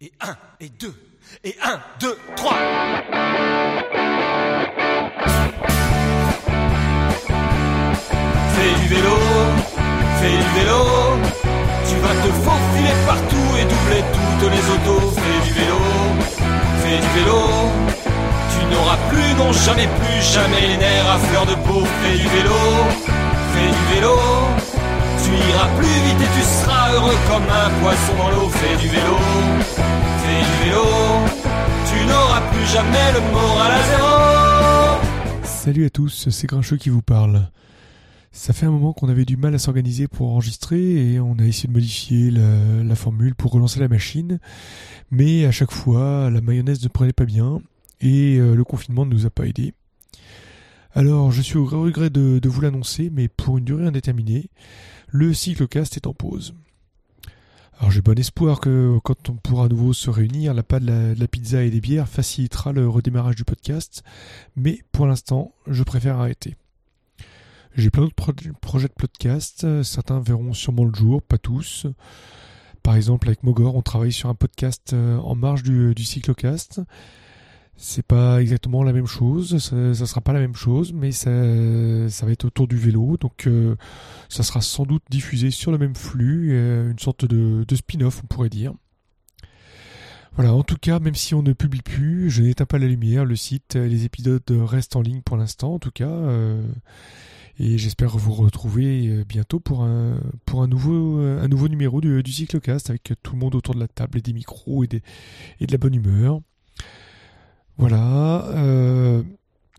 Et un, et deux, et un, deux, trois. Fais du vélo, fais du vélo. Tu vas te faufiler partout et doubler toutes les autos. Fais du vélo, fais du vélo. Tu n'auras plus, non jamais plus, jamais les nerfs à fleur de peau. Fais du vélo, fais du vélo. Tu iras plus vite et tu seras heureux comme un poisson dans l'eau. Fais du vélo, Salut à tous, c'est Grincheux qui vous parle. Ça fait un moment qu'on avait du mal à s'organiser pour enregistrer et on a essayé de modifier la, formule pour relancer la machine. Mais à chaque fois, la mayonnaise ne prenait pas bien et euh, le confinement ne nous a pas aidés. Alors, je suis au regret de, de vous l'annoncer, mais pour une durée indéterminée, le cyclocast est en pause. Alors j'ai bon espoir que quand on pourra à nouveau se réunir, la pas de la, pizza et des bières facilitera le redémarrage du podcast, mais pour l'instant, je préfère arrêter. J'ai plein d'autres pro projets de podcast, certains verront sûrement le jour, pas tous. Par exemple, avec Mogor, on travaille sur un podcast en marge du cyclocast. C'est pas exactement la même chose, ça, sera pas la même chose, mais ça, ça va être autour du vélo, donc euh, ça sera sans doute diffusé sur le même flux, euh, une sorte de, spin-off, on pourrait dire. Voilà, en tout cas, même si on ne publie plus, je n'éteins pas la lumière, le site, les épisodes restent en ligne pour l'instant, en tout cas, euh, et j'espère vous retrouver bientôt pour un, pour un, nouveau, un nouveau numéro du, du Cyclocast avec tout le monde autour de la table et des micros et, des, et de la bonne humeur. Voilà. Euh,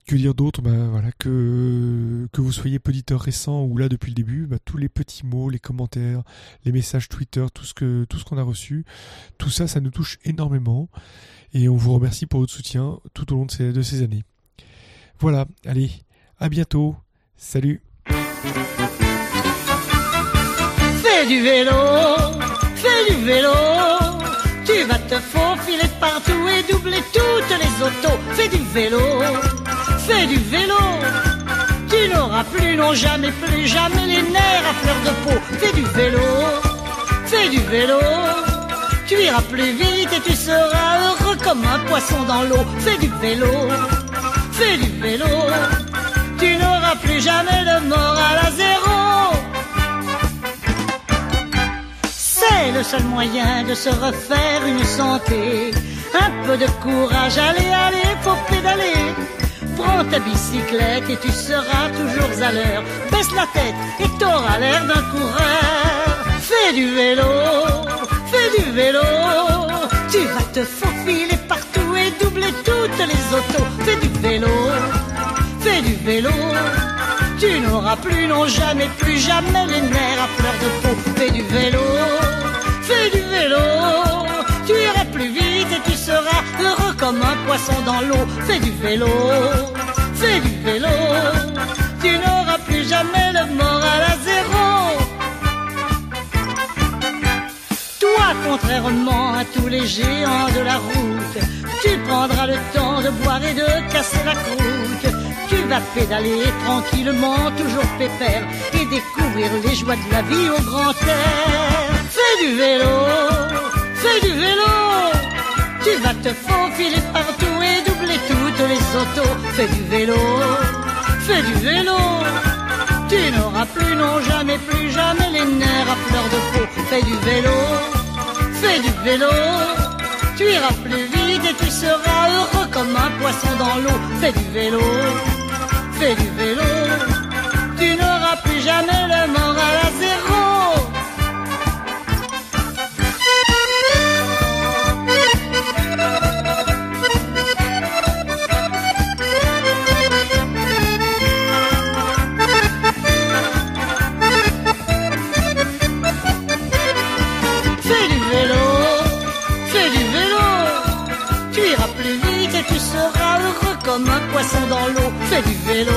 que dire d'autre? Ben, voilà, que, que vous soyez poditeur récent ou là depuis le début, ben, tous les petits mots, les commentaires, les messages Twitter, tout ce tout ce qu'on a reçu, tout ça, ça nous touche énormément. Et on vous remercie pour votre soutien tout au long de ces, de ces années. Voilà, allez, à bientôt. Salut. Fais du vélo, fais du vélo. Vas te faufiler partout et doubler toutes les autos. Fais du vélo, fais du vélo. Tu n'auras plus, non jamais, plus jamais les nerfs à fleur de peau. Fais du vélo, fais du vélo. Tu iras plus vite et tu seras heureux comme un poisson dans l'eau. Fais du vélo, fais du vélo. Tu n'auras plus jamais le moral Le seul moyen de se refaire une santé. Un peu de courage, allez, allez, faut pédaler. Prends ta bicyclette et tu seras toujours à l'heure. Baisse la tête et t'auras l'air d'un coureur. Fais du vélo, fais du vélo. Tu vas te faufiler partout et doubler toutes les autos. Fais du vélo, fais du vélo. Tu n'auras plus, non jamais, plus jamais les nerfs à fleur de peau. Dans l'eau. Fais du vélo, fais du vélo. Tu n'auras plus jamais le moral à zéro. Toi, contrairement à tous les géants de la route, tu prendras le temps de boire et de casser la croûte. Tu vas pédaler tranquillement, toujours pépère, et découvrir les joies de la vie au grand air. Fais du vélo, fais du vélo. Tu vas te faufiler partout Fais du vélo, fais du vélo. Tu n'auras plus, non jamais, plus jamais les nerfs à fleur de peau. Fais du vélo, fais du vélo. Tu iras plus vite et tu seras heureux comme un poisson dans l'eau. Fais du vélo, fais du vélo. Tu n'auras plus jamais le moral poisson dans l'eau. Fais du vélo,